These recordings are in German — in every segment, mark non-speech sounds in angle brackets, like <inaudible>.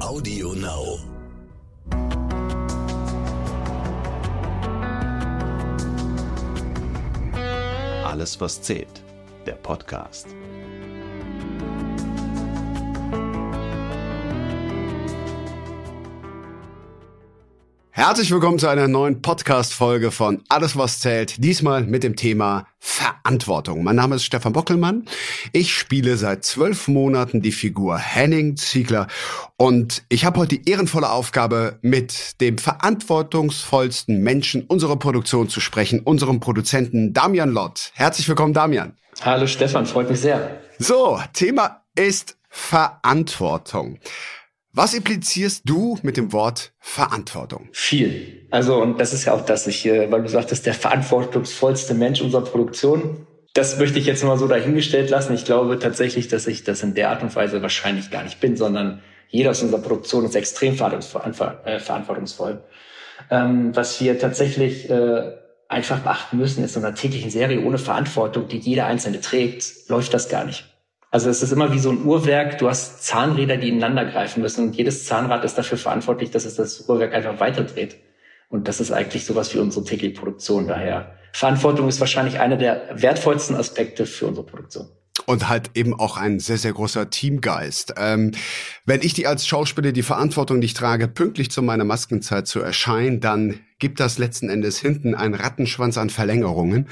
Audio Now. Alles, was zählt. Der Podcast. Herzlich willkommen zu einer neuen Podcast-Folge von Alles, was zählt. Diesmal mit dem Thema Verantwortung. Mein Name ist Stefan Bockelmann. Ich spiele seit zwölf Monaten die Figur Henning Ziegler und ich habe heute die ehrenvolle Aufgabe, mit dem verantwortungsvollsten Menschen unserer Produktion zu sprechen, unserem Produzenten Damian Lott. Herzlich willkommen, Damian. Hallo Stefan, freut mich sehr. So, Thema ist Verantwortung. Was implizierst du mit dem Wort Verantwortung? Viel. Also, und das ist ja auch das, ich, äh, weil du sagtest, der verantwortungsvollste Mensch unserer Produktion. Das möchte ich jetzt mal so dahingestellt lassen. Ich glaube tatsächlich, dass ich das in der Art und Weise wahrscheinlich gar nicht bin, sondern jeder aus unserer Produktion ist extrem äh, verantwortungsvoll. Ähm, was wir tatsächlich äh, einfach beachten müssen, ist in einer täglichen Serie ohne Verantwortung, die jeder Einzelne trägt, läuft das gar nicht. Also es ist immer wie so ein Uhrwerk. Du hast Zahnräder, die ineinander greifen müssen und jedes Zahnrad ist dafür verantwortlich, dass es das Uhrwerk einfach weiterdreht. Und das ist eigentlich sowas wie unsere tägliche Produktion. Daher Verantwortung ist wahrscheinlich einer der wertvollsten Aspekte für unsere Produktion und halt eben auch ein sehr, sehr großer Teamgeist. Ähm, wenn ich die als Schauspieler die Verantwortung nicht trage, pünktlich zu meiner Maskenzeit zu erscheinen, dann gibt das letzten Endes hinten einen Rattenschwanz an Verlängerungen.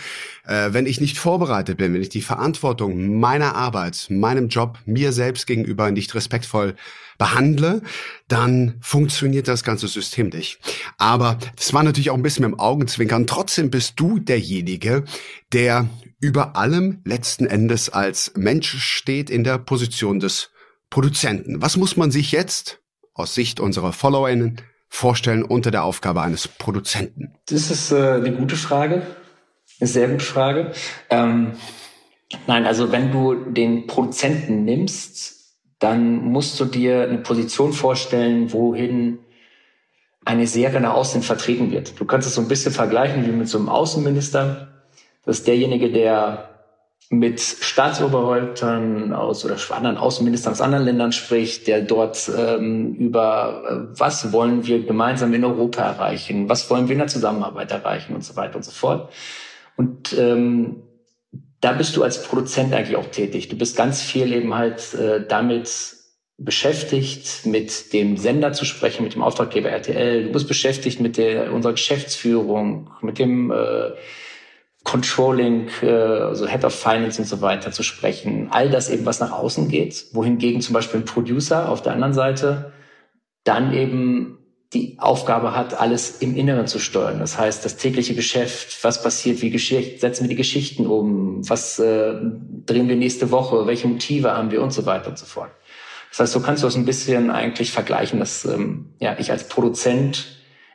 Äh, wenn ich nicht vorbereitet bin, wenn ich die Verantwortung meiner Arbeit, meinem Job, mir selbst gegenüber nicht respektvoll behandle, dann funktioniert das ganze System nicht. Aber das war natürlich auch ein bisschen mit dem Augenzwinkern. Trotzdem bist du derjenige, der über allem letzten Endes als Mensch steht in der Position des Produzenten. Was muss man sich jetzt aus Sicht unserer FollowerInnen vorstellen unter der Aufgabe eines Produzenten? Das ist äh, eine gute Frage. Eine sehr gute Frage. Ähm, nein, also wenn du den Produzenten nimmst, dann musst du dir eine Position vorstellen, wohin eine Serie nach außen vertreten wird. Du kannst es so ein bisschen vergleichen wie mit so einem Außenminister das ist derjenige, der mit Staatsoberhäuptern aus oder anderen Außenministern aus anderen Ländern spricht, der dort ähm, über äh, was wollen wir gemeinsam in Europa erreichen, was wollen wir in der Zusammenarbeit erreichen und so weiter und so fort. Und ähm, da bist du als Produzent eigentlich auch tätig. Du bist ganz viel eben halt äh, damit beschäftigt, mit dem Sender zu sprechen, mit dem Auftraggeber RTL. Du bist beschäftigt mit der unserer Geschäftsführung, mit dem äh, Controlling, äh, also Head of Finance und so weiter zu sprechen. All das eben, was nach außen geht, wohingegen zum Beispiel ein Producer auf der anderen Seite dann eben die Aufgabe hat, alles im Inneren zu steuern. Das heißt, das tägliche Geschäft, was passiert, wie Geschichte, setzen wir die Geschichten um, was äh, drehen wir nächste Woche, welche Motive haben wir und so weiter und so fort. Das heißt, so kannst du das ein bisschen eigentlich vergleichen, dass ähm, ja, ich als Produzent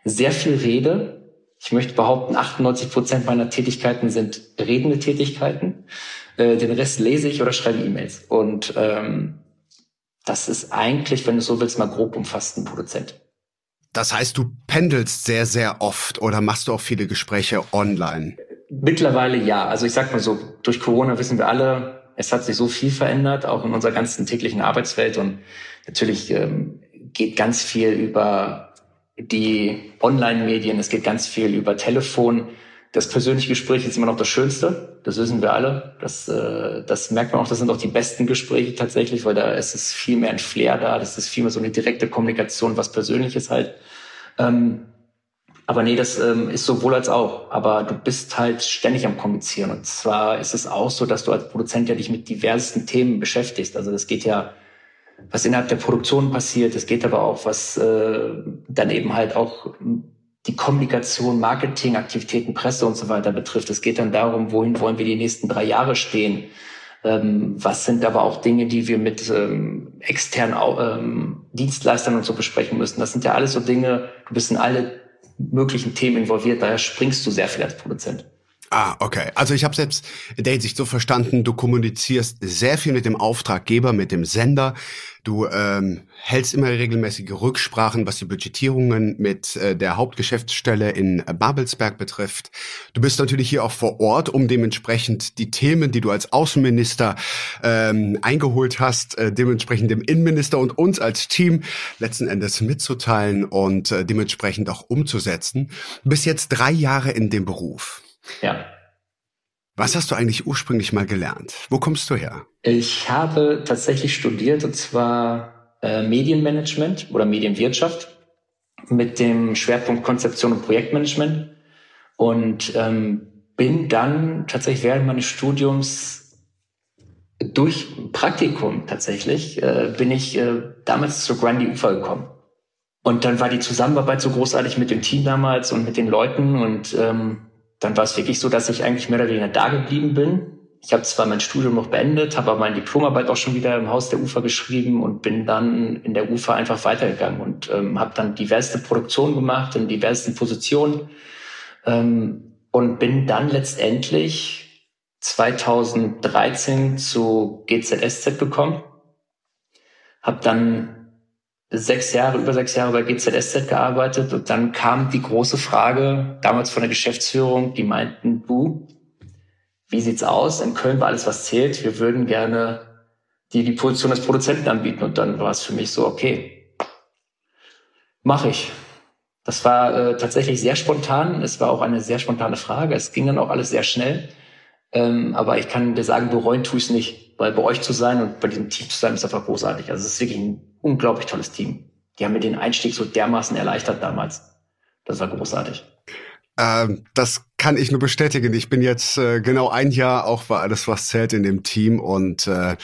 sehr viel rede, ich möchte behaupten, 98 Prozent meiner Tätigkeiten sind redende Tätigkeiten. Äh, den Rest lese ich oder schreibe E-Mails. Und ähm, das ist eigentlich, wenn du so willst, mal grob umfasst ein Produzent. Das heißt, du pendelst sehr, sehr oft oder machst du auch viele Gespräche online? Mittlerweile ja. Also ich sag mal so, durch Corona wissen wir alle, es hat sich so viel verändert, auch in unserer ganzen täglichen Arbeitswelt. Und natürlich ähm, geht ganz viel über die Online-Medien, es geht ganz viel über Telefon. Das persönliche Gespräch ist immer noch das Schönste, das wissen wir alle. Das, äh, das merkt man auch, das sind auch die besten Gespräche tatsächlich, weil da ist es viel mehr ein Flair da, das ist viel mehr so eine direkte Kommunikation, was Persönliches halt. Ähm, aber nee, das ähm, ist sowohl als auch. Aber du bist halt ständig am Kommunizieren. Und zwar ist es auch so, dass du als Produzent ja dich mit diversen Themen beschäftigst. Also das geht ja was innerhalb der Produktion passiert. Es geht aber auch, was äh, dann eben halt auch die Kommunikation, Marketing, Aktivitäten, Presse und so weiter betrifft. Es geht dann darum, wohin wollen wir die nächsten drei Jahre stehen. Ähm, was sind aber auch Dinge, die wir mit ähm, externen ähm, Dienstleistern und so besprechen müssen. Das sind ja alles so Dinge, du bist in alle möglichen Themen involviert, daher springst du sehr viel als Produzent. Ah, okay. Also ich habe selbst in der Hinsicht so verstanden, du kommunizierst sehr viel mit dem Auftraggeber, mit dem Sender. Du ähm, hältst immer regelmäßige Rücksprachen, was die Budgetierungen mit äh, der Hauptgeschäftsstelle in äh, Babelsberg betrifft. Du bist natürlich hier auch vor Ort, um dementsprechend die Themen, die du als Außenminister ähm, eingeholt hast, äh, dementsprechend dem Innenminister und uns als Team letzten Endes mitzuteilen und äh, dementsprechend auch umzusetzen. Du bist jetzt drei Jahre in dem Beruf. Ja. Was hast du eigentlich ursprünglich mal gelernt? Wo kommst du her? Ich habe tatsächlich studiert und zwar äh, Medienmanagement oder Medienwirtschaft mit dem Schwerpunkt Konzeption und Projektmanagement und ähm, bin dann tatsächlich während meines Studiums durch Praktikum tatsächlich äh, bin ich äh, damals zur Grandy Ufer gekommen. Und dann war die Zusammenarbeit so großartig mit dem Team damals und mit den Leuten und ähm, dann war es wirklich so, dass ich eigentlich mehr oder weniger da geblieben bin. Ich habe zwar mein Studium noch beendet, habe aber meine Diplomarbeit auch schon wieder im Haus der Ufer geschrieben und bin dann in der Ufer einfach weitergegangen und ähm, habe dann diverse Produktionen gemacht in diversen Positionen ähm, und bin dann letztendlich 2013 zu GZSZ gekommen, habe dann sechs Jahre, über sechs Jahre bei GZSZ gearbeitet und dann kam die große Frage, damals von der Geschäftsführung, die meinten, du, wie sieht's aus? In Köln war alles, was zählt. Wir würden gerne dir die Position des Produzenten anbieten. Und dann war es für mich so, okay, mache ich. Das war äh, tatsächlich sehr spontan. Es war auch eine sehr spontane Frage. Es ging dann auch alles sehr schnell. Ähm, aber ich kann dir sagen, bereuen tue ich es nicht, weil bei euch zu sein und bei diesem Team zu sein ist einfach großartig. Also es ist wirklich ein unglaublich tolles Team. Die haben mir den Einstieg so dermaßen erleichtert damals. Das war großartig. Ähm, das kann ich nur bestätigen. Ich bin jetzt äh, genau ein Jahr auch bei alles was zählt in dem Team und äh,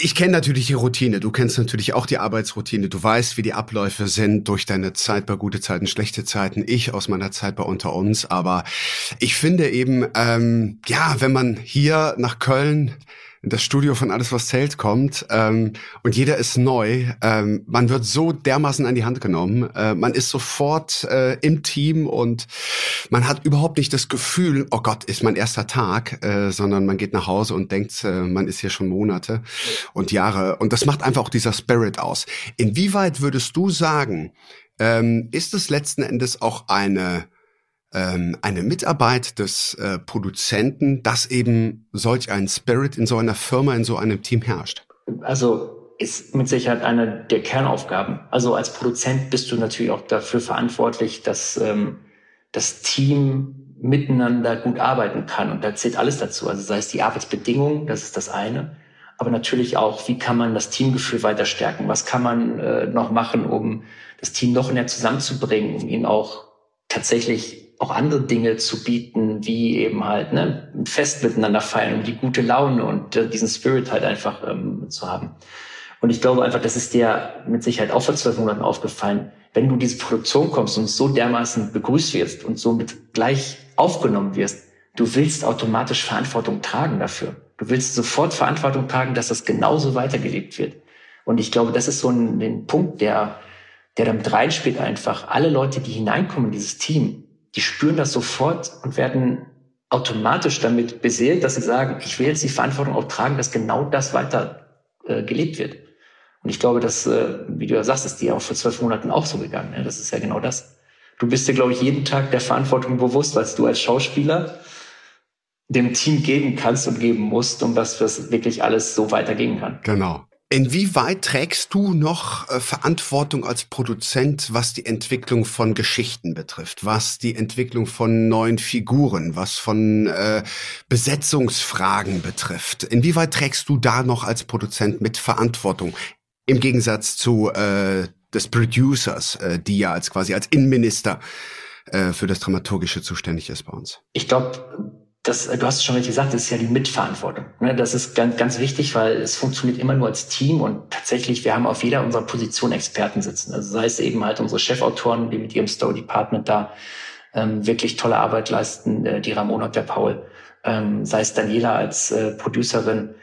ich kenne natürlich die Routine. Du kennst natürlich auch die Arbeitsroutine. Du weißt, wie die Abläufe sind durch deine Zeit bei gute Zeiten, schlechte Zeiten. Ich aus meiner Zeit bei unter uns. Aber ich finde eben, ähm, ja, wenn man hier nach Köln das Studio von Alles, was zählt kommt ähm, und jeder ist neu. Ähm, man wird so dermaßen an die Hand genommen. Äh, man ist sofort äh, im Team und man hat überhaupt nicht das Gefühl, oh Gott, ist mein erster Tag, äh, sondern man geht nach Hause und denkt, äh, man ist hier schon Monate und Jahre. Und das macht einfach auch dieser Spirit aus. Inwieweit würdest du sagen, ähm, ist es letzten Endes auch eine ähm, eine Mitarbeit des äh, Produzenten, dass eben solch ein Spirit in so einer Firma, in so einem Team herrscht? Also ist mit Sicherheit eine der Kernaufgaben. Also als Produzent bist du natürlich auch dafür verantwortlich, dass ähm, das Team miteinander gut arbeiten kann. Und da zählt alles dazu. Also sei es die Arbeitsbedingungen, das ist das eine. Aber natürlich auch, wie kann man das Teamgefühl weiter stärken? Was kann man äh, noch machen, um das Team noch näher zusammenzubringen, um ihn auch tatsächlich auch andere Dinge zu bieten, wie eben halt ne, ein Fest miteinander feiern und die gute Laune und äh, diesen Spirit halt einfach ähm, zu haben. Und ich glaube einfach, das ist dir mit Sicherheit auch vor zwölf Monaten aufgefallen, wenn du diese Produktion kommst und so dermaßen begrüßt wirst und somit gleich aufgenommen wirst, du willst automatisch Verantwortung tragen dafür. Du willst sofort Verantwortung tragen, dass das genauso weitergelebt wird. Und ich glaube, das ist so ein, ein Punkt, der, der damit reinspielt einfach. Alle Leute, die hineinkommen in dieses Team, die spüren das sofort und werden automatisch damit beseelt, dass sie sagen, ich will jetzt die Verantwortung auch tragen, dass genau das weiter äh, gelebt wird. Und ich glaube, dass, äh, wie du ja sagst, ist dir auch vor zwölf Monaten auch so gegangen. Ja? Das ist ja genau das. Du bist dir, glaube ich, jeden Tag der Verantwortung bewusst, was du als Schauspieler dem Team geben kannst und geben musst, um dass das wirklich alles so weitergehen kann. Genau. Inwieweit trägst du noch äh, Verantwortung als Produzent, was die Entwicklung von Geschichten betrifft, was die Entwicklung von neuen Figuren, was von äh, Besetzungsfragen betrifft? Inwieweit trägst du da noch als Produzent mit Verantwortung im Gegensatz zu äh, des Producers, äh, die ja als quasi als Innenminister äh, für das Dramaturgische zuständig ist bei uns? Ich glaube, das, du hast es schon richtig gesagt, das ist ja die Mitverantwortung. Ne? Das ist ganz, ganz wichtig, weil es funktioniert immer nur als Team und tatsächlich, wir haben auf jeder unserer Position Experten sitzen. Also sei es eben halt unsere Chefautoren, die mit ihrem Story Department da ähm, wirklich tolle Arbeit leisten, äh, die Ramona und der Paul, ähm, sei es Daniela als äh, Producerin.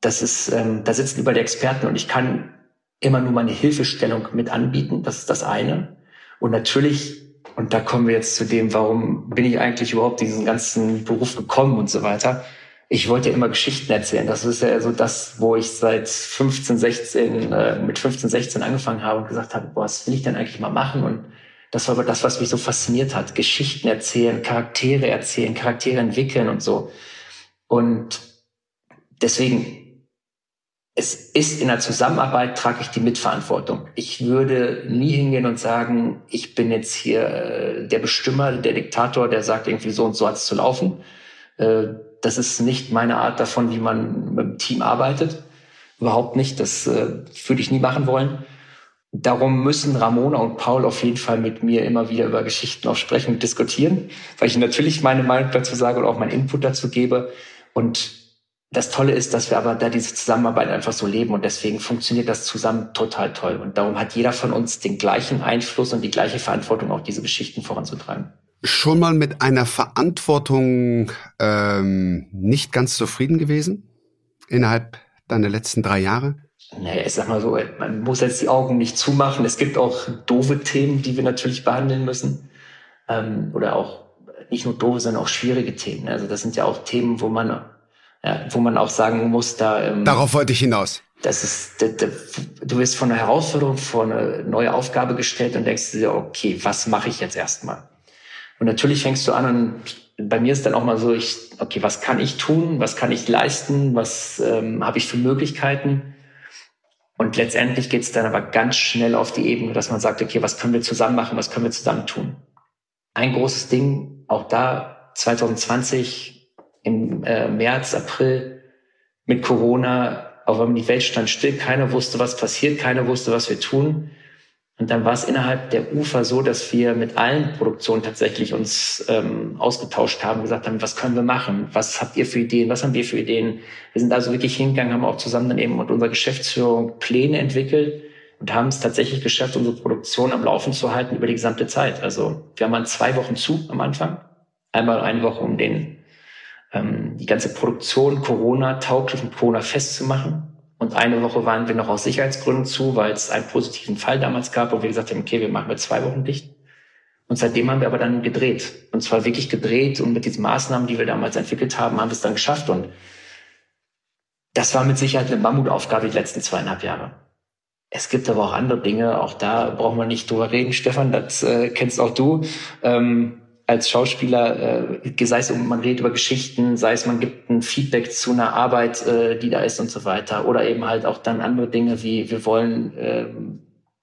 Das ist, ähm, da sitzen überall die Experten und ich kann immer nur meine Hilfestellung mit anbieten. Das ist das eine. Und natürlich und da kommen wir jetzt zu dem, warum bin ich eigentlich überhaupt diesen ganzen Beruf gekommen und so weiter. Ich wollte ja immer Geschichten erzählen. Das ist ja so das, wo ich seit 15, 16, äh, mit 15, 16 angefangen habe und gesagt habe, boah, was will ich denn eigentlich mal machen? Und das war aber das, was mich so fasziniert hat. Geschichten erzählen, Charaktere erzählen, Charaktere entwickeln und so. Und deswegen es ist in der Zusammenarbeit, trage ich die Mitverantwortung. Ich würde nie hingehen und sagen, ich bin jetzt hier äh, der Bestimmer, der Diktator, der sagt irgendwie so und so hat es zu laufen. Äh, das ist nicht meine Art davon, wie man mit dem Team arbeitet. Überhaupt nicht. Das äh, würde ich nie machen wollen. Darum müssen Ramona und Paul auf jeden Fall mit mir immer wieder über Geschichten auch sprechen und diskutieren, weil ich natürlich meine Meinung dazu sage und auch meinen Input dazu gebe. Und das Tolle ist, dass wir aber da diese Zusammenarbeit einfach so leben und deswegen funktioniert das zusammen total toll. Und darum hat jeder von uns den gleichen Einfluss und die gleiche Verantwortung, auch diese Geschichten voranzutragen. Schon mal mit einer Verantwortung ähm, nicht ganz zufrieden gewesen innerhalb deiner letzten drei Jahre? Naja, ich sag mal so, man muss jetzt die Augen nicht zumachen. Es gibt auch doofe Themen, die wir natürlich behandeln müssen. Ähm, oder auch nicht nur doofe, sondern auch schwierige Themen. Also das sind ja auch Themen, wo man ja, wo man auch sagen muss, da. Ähm, Darauf wollte ich hinaus. Das ist, da, da, du wirst von einer Herausforderung vor eine neue Aufgabe gestellt und denkst dir, okay, was mache ich jetzt erstmal? Und natürlich fängst du an und bei mir ist dann auch mal so, ich, okay, was kann ich tun? Was kann ich leisten? Was ähm, habe ich für Möglichkeiten? Und letztendlich geht es dann aber ganz schnell auf die Ebene, dass man sagt, okay, was können wir zusammen machen? Was können wir zusammen tun? Ein großes Ding, auch da 2020 im äh, März, April mit Corona, auf einmal die Welt stand still, keiner wusste, was passiert, keiner wusste, was wir tun. Und dann war es innerhalb der UFA so, dass wir mit allen Produktionen tatsächlich uns ähm, ausgetauscht haben, gesagt haben, was können wir machen? Was habt ihr für Ideen? Was haben wir für Ideen? Wir sind also wirklich hingegangen, haben auch zusammen dann eben mit unserer Geschäftsführung Pläne entwickelt und haben es tatsächlich geschafft, unsere Produktion am Laufen zu halten über die gesamte Zeit. Also wir haben mal zwei Wochen zu am Anfang. Einmal eine Woche, um den ähm, die ganze Produktion Corona-tauglich und Corona festzumachen. Und eine Woche waren wir noch aus Sicherheitsgründen zu, weil es einen positiven Fall damals gab, wo wir gesagt haben, okay, wir machen wir zwei Wochen dicht. Und seitdem haben wir aber dann gedreht. Und zwar wirklich gedreht und mit diesen Maßnahmen, die wir damals entwickelt haben, haben wir es dann geschafft. Und das war mit Sicherheit eine Mammutaufgabe die letzten zweieinhalb Jahre. Es gibt aber auch andere Dinge, auch da brauchen wir nicht drüber reden, Stefan, das äh, kennst auch du. Ähm, als Schauspieler, äh, sei es man redet über Geschichten, sei es man gibt ein Feedback zu einer Arbeit, äh, die da ist und so weiter. Oder eben halt auch dann andere Dinge wie wir wollen äh,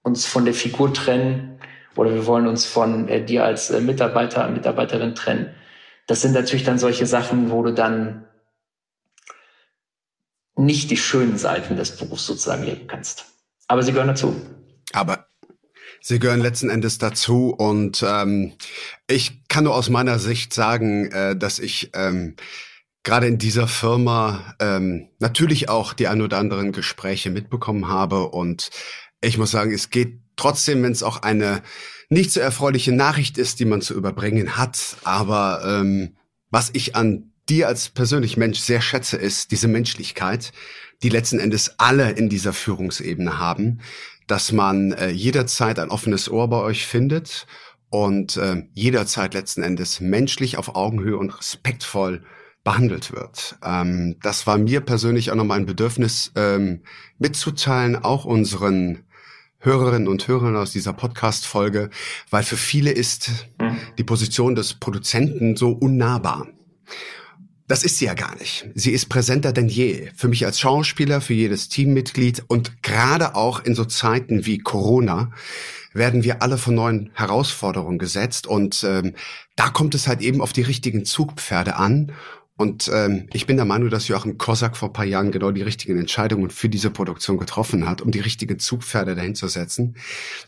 uns von der Figur trennen oder wir wollen uns von äh, dir als äh, Mitarbeiter, Mitarbeiterin trennen. Das sind natürlich dann solche Sachen, wo du dann nicht die schönen Seiten des Berufs sozusagen leben kannst. Aber sie gehören dazu. Aber Sie gehören letzten Endes dazu und ähm, ich kann nur aus meiner Sicht sagen, äh, dass ich ähm, gerade in dieser Firma ähm, natürlich auch die ein oder anderen Gespräche mitbekommen habe und ich muss sagen, es geht trotzdem, wenn es auch eine nicht so erfreuliche Nachricht ist, die man zu überbringen hat, aber ähm, was ich an dir als persönlich Mensch sehr schätze, ist diese Menschlichkeit, die letzten Endes alle in dieser Führungsebene haben dass man äh, jederzeit ein offenes Ohr bei euch findet und äh, jederzeit letzten Endes menschlich auf Augenhöhe und respektvoll behandelt wird. Ähm, das war mir persönlich auch nochmal ein Bedürfnis ähm, mitzuteilen, auch unseren Hörerinnen und Hörern aus dieser Podcast-Folge, weil für viele ist mhm. die Position des Produzenten so unnahbar. Das ist sie ja gar nicht. Sie ist präsenter denn je. Für mich als Schauspieler, für jedes Teammitglied und gerade auch in so Zeiten wie Corona werden wir alle von neuen Herausforderungen gesetzt und ähm, da kommt es halt eben auf die richtigen Zugpferde an. Und ähm, ich bin der Meinung, dass Joachim Kosak vor paar Jahren genau die richtigen Entscheidungen für diese Produktion getroffen hat, um die richtigen Zugpferde dahin zu setzen.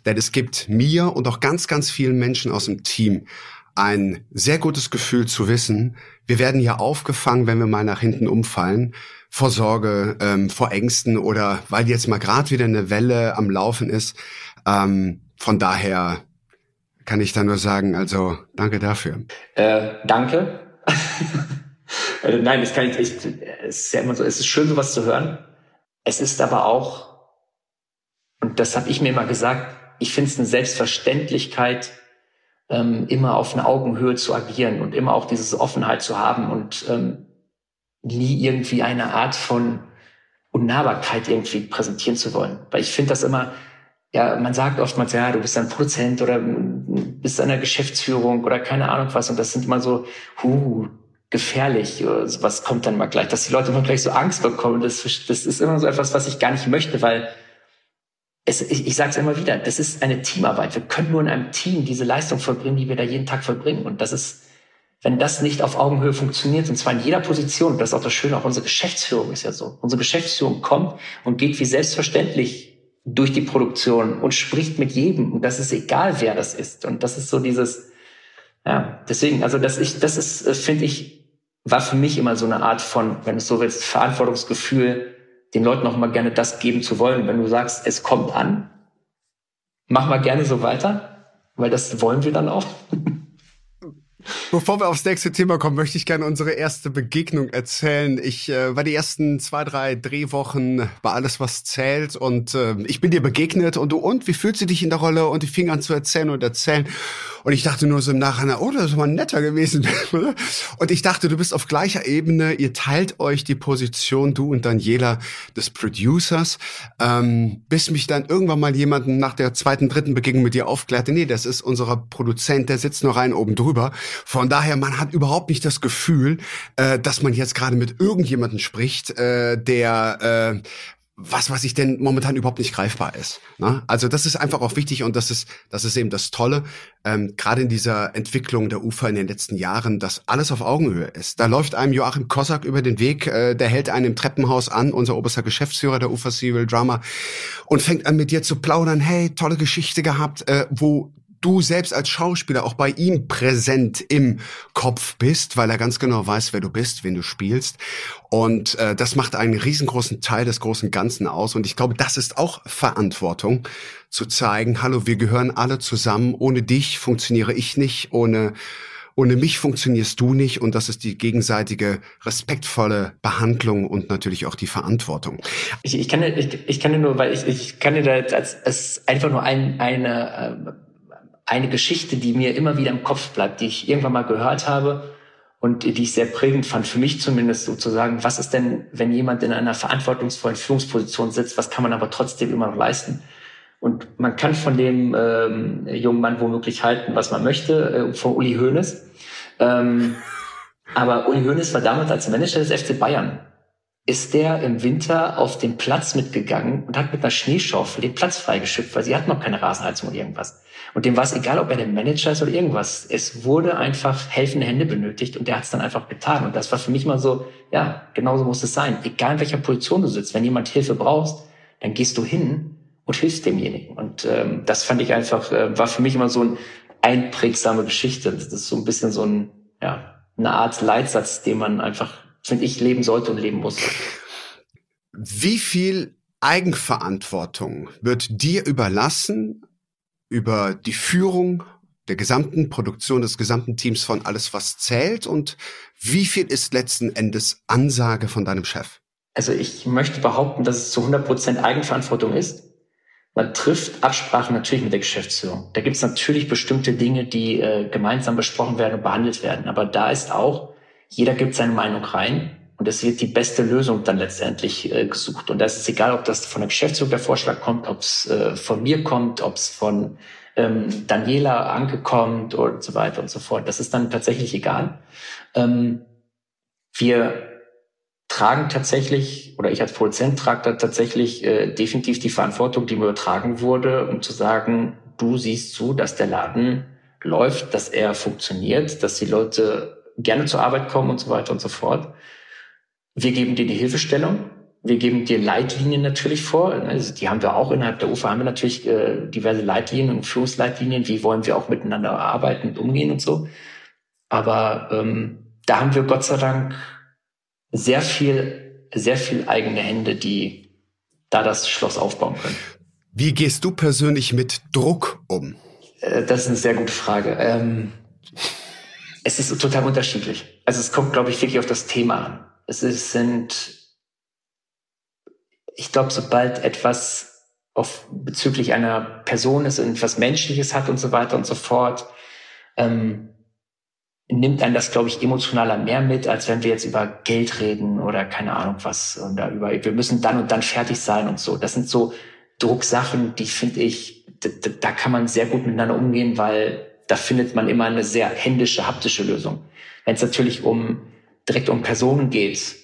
Denn es gibt mir und auch ganz, ganz vielen Menschen aus dem Team ein sehr gutes Gefühl zu wissen, wir werden ja aufgefangen, wenn wir mal nach hinten umfallen, vor Sorge, ähm, vor Ängsten oder weil jetzt mal gerade wieder eine Welle am Laufen ist. Ähm, von daher kann ich da nur sagen, also danke dafür. Äh, danke. <laughs> äh, nein, das kann ich, ich, es ist ja immer so, es ist schön, sowas zu hören. Es ist aber auch, und das habe ich mir immer gesagt, ich finde es eine Selbstverständlichkeit, ähm, immer auf einer Augenhöhe zu agieren und immer auch diese Offenheit zu haben und ähm, nie irgendwie eine Art von Unnahbarkeit irgendwie präsentieren zu wollen. Weil ich finde das immer, ja, man sagt oftmals, ja, du bist ein Produzent oder bist in der Geschäftsführung oder keine Ahnung was. Und das sind immer so, huh, gefährlich. Was kommt dann mal gleich? Dass die Leute immer gleich so Angst bekommen. Das, das ist immer so etwas, was ich gar nicht möchte, weil es, ich, ich sage es immer wieder, das ist eine Teamarbeit. Wir können nur in einem Team diese Leistung vollbringen, die wir da jeden Tag vollbringen. Und das ist, wenn das nicht auf Augenhöhe funktioniert, und zwar in jeder Position, das ist auch das Schöne, auch unsere Geschäftsführung ist ja so. Unsere Geschäftsführung kommt und geht wie selbstverständlich durch die Produktion und spricht mit jedem. Und das ist egal, wer das ist. Und das ist so dieses, ja, deswegen, also das ich, das ist, äh, finde ich, war für mich immer so eine Art von, wenn du so willst, Verantwortungsgefühl, den Leuten auch mal gerne das geben zu wollen. Wenn du sagst, es kommt an, mach mal gerne so weiter, weil das wollen wir dann auch. <laughs> Bevor wir aufs nächste Thema kommen, möchte ich gerne unsere erste Begegnung erzählen. Ich äh, war die ersten zwei, drei Drehwochen bei alles, was zählt und äh, ich bin dir begegnet und du, und, wie fühlst du dich in der Rolle? Und ich fing an zu erzählen und erzählen. Und ich dachte nur so im Nachhinein, oh, das ist mal netter gewesen. <laughs> und ich dachte, du bist auf gleicher Ebene, ihr teilt euch die Position, du und Daniela, des Producers, ähm, bis mich dann irgendwann mal jemanden nach der zweiten, dritten Begegnung mit dir aufklärte, nee, das ist unser Produzent, der sitzt nur rein oben drüber. Von daher, man hat überhaupt nicht das Gefühl, äh, dass man jetzt gerade mit irgendjemanden spricht, äh, der äh, was, was ich denn momentan überhaupt nicht greifbar ist. Ne? Also das ist einfach auch wichtig und das ist, das ist eben das Tolle, ähm, gerade in dieser Entwicklung der Ufer in den letzten Jahren, dass alles auf Augenhöhe ist. Da läuft einem Joachim Kossack über den Weg, äh, der hält einen im Treppenhaus an, unser oberster Geschäftsführer der Ufer Serial Drama, und fängt an mit dir zu plaudern, hey, tolle Geschichte gehabt, äh, wo du selbst als Schauspieler auch bei ihm präsent im Kopf bist, weil er ganz genau weiß, wer du bist, wen du spielst. Und äh, das macht einen riesengroßen Teil des großen Ganzen aus. Und ich glaube, das ist auch Verantwortung, zu zeigen, hallo, wir gehören alle zusammen. Ohne dich funktioniere ich nicht, ohne ohne mich funktionierst du nicht und das ist die gegenseitige respektvolle Behandlung und natürlich auch die Verantwortung. Ich, ich kann ich, ich kann nur, weil ich, ich kann dir da als, als einfach nur ein, eine äh, eine Geschichte, die mir immer wieder im Kopf bleibt, die ich irgendwann mal gehört habe und die ich sehr prägend fand, für mich zumindest sozusagen, was ist denn, wenn jemand in einer verantwortungsvollen Führungsposition sitzt, was kann man aber trotzdem immer noch leisten? Und man kann von dem ähm, jungen Mann womöglich halten, was man möchte, äh, von Uli Hoeneß. Ähm, aber Uli Hoeneß war damals als Manager des FC Bayern ist der im Winter auf den Platz mitgegangen und hat mit einer Schneeschaufel den Platz freigeschüttet, weil sie hatten noch keine Rasenheizung oder irgendwas. Und dem war es egal, ob er der Manager ist oder irgendwas. Es wurde einfach helfende Hände benötigt und der hat es dann einfach getan. Und das war für mich mal so, ja, genauso muss es sein. Egal in welcher Position du sitzt, wenn jemand Hilfe brauchst, dann gehst du hin und hilfst demjenigen. Und ähm, das fand ich einfach, äh, war für mich immer so eine einprägsame Geschichte. Das ist so ein bisschen so ein, ja, eine Art Leitsatz, den man einfach, finde ich, leben sollte und leben muss. Wie viel Eigenverantwortung wird dir überlassen über die Führung der gesamten Produktion des gesamten Teams von alles, was zählt und wie viel ist letzten Endes Ansage von deinem Chef? Also ich möchte behaupten, dass es zu 100 Prozent Eigenverantwortung ist. Man trifft Absprachen natürlich mit der Geschäftsführung. Da gibt es natürlich bestimmte Dinge, die äh, gemeinsam besprochen werden und behandelt werden. Aber da ist auch, jeder gibt seine Meinung rein und es wird die beste Lösung dann letztendlich äh, gesucht. Und da ist egal, ob das von der Geschäftsführung der Vorschlag kommt, ob es äh, von mir kommt, ob es von ähm, Daniela Anke kommt und so weiter und so fort. Das ist dann tatsächlich egal. Ähm, wir tragen tatsächlich, oder ich als Produzent trage da tatsächlich äh, definitiv die Verantwortung, die mir übertragen wurde, um zu sagen, du siehst zu, dass der Laden läuft, dass er funktioniert, dass die Leute gerne zur Arbeit kommen und so weiter und so fort. Wir geben dir die Hilfestellung. Wir geben dir Leitlinien natürlich vor. Also die haben wir auch innerhalb der UFA haben wir natürlich äh, diverse Leitlinien und Führungsleitlinien. Wie wollen wir auch miteinander arbeiten und umgehen und so. Aber ähm, da haben wir Gott sei Dank sehr viel, sehr viel eigene Hände, die da das Schloss aufbauen können. Wie gehst du persönlich mit Druck um? Äh, das ist eine sehr gute Frage. Ähm, es ist total unterschiedlich. Also es kommt, glaube ich, wirklich auf das Thema an es ist, sind, ich glaube, sobald etwas auf, bezüglich einer Person ist und etwas Menschliches hat und so weiter und so fort, ähm, nimmt einen das, glaube ich, emotionaler mehr mit, als wenn wir jetzt über Geld reden oder keine Ahnung was und da über, wir müssen dann und dann fertig sein und so. Das sind so Drucksachen, die finde ich, da kann man sehr gut miteinander umgehen, weil da findet man immer eine sehr händische, haptische Lösung. Wenn es natürlich um direkt um Personen geht,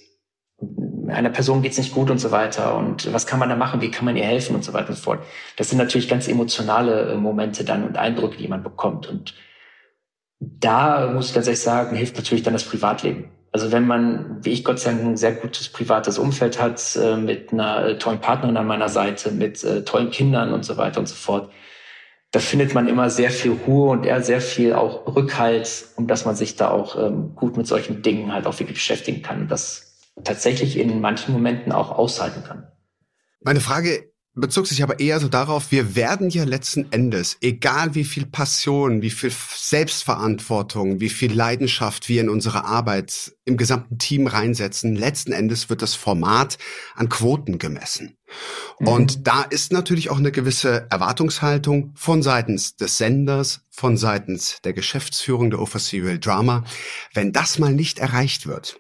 einer Person geht's nicht gut und so weiter. Und was kann man da machen, wie kann man ihr helfen? Und so weiter und so fort. Das sind natürlich ganz emotionale äh, Momente dann und Eindrücke, die man bekommt. Und da muss ich ehrlich sagen, hilft natürlich dann das Privatleben. Also wenn man, wie ich Gott sei Dank, ein sehr gutes privates Umfeld hat, äh, mit einer äh, tollen Partnerin an meiner Seite, mit tollen Kindern und so weiter und so fort, da findet man immer sehr viel Ruhe und eher sehr viel auch Rückhalt, um dass man sich da auch ähm, gut mit solchen Dingen halt auch wirklich beschäftigen kann und das tatsächlich in manchen Momenten auch aushalten kann. Meine Frage bezog sich aber eher so darauf, wir werden ja letzten Endes, egal wie viel Passion, wie viel Selbstverantwortung, wie viel Leidenschaft wir in unsere Arbeit im gesamten Team reinsetzen, letzten Endes wird das Format an Quoten gemessen. Mhm. Und da ist natürlich auch eine gewisse Erwartungshaltung von seitens des Senders, von seitens der Geschäftsführung der Offer Serial Drama. Wenn das mal nicht erreicht wird,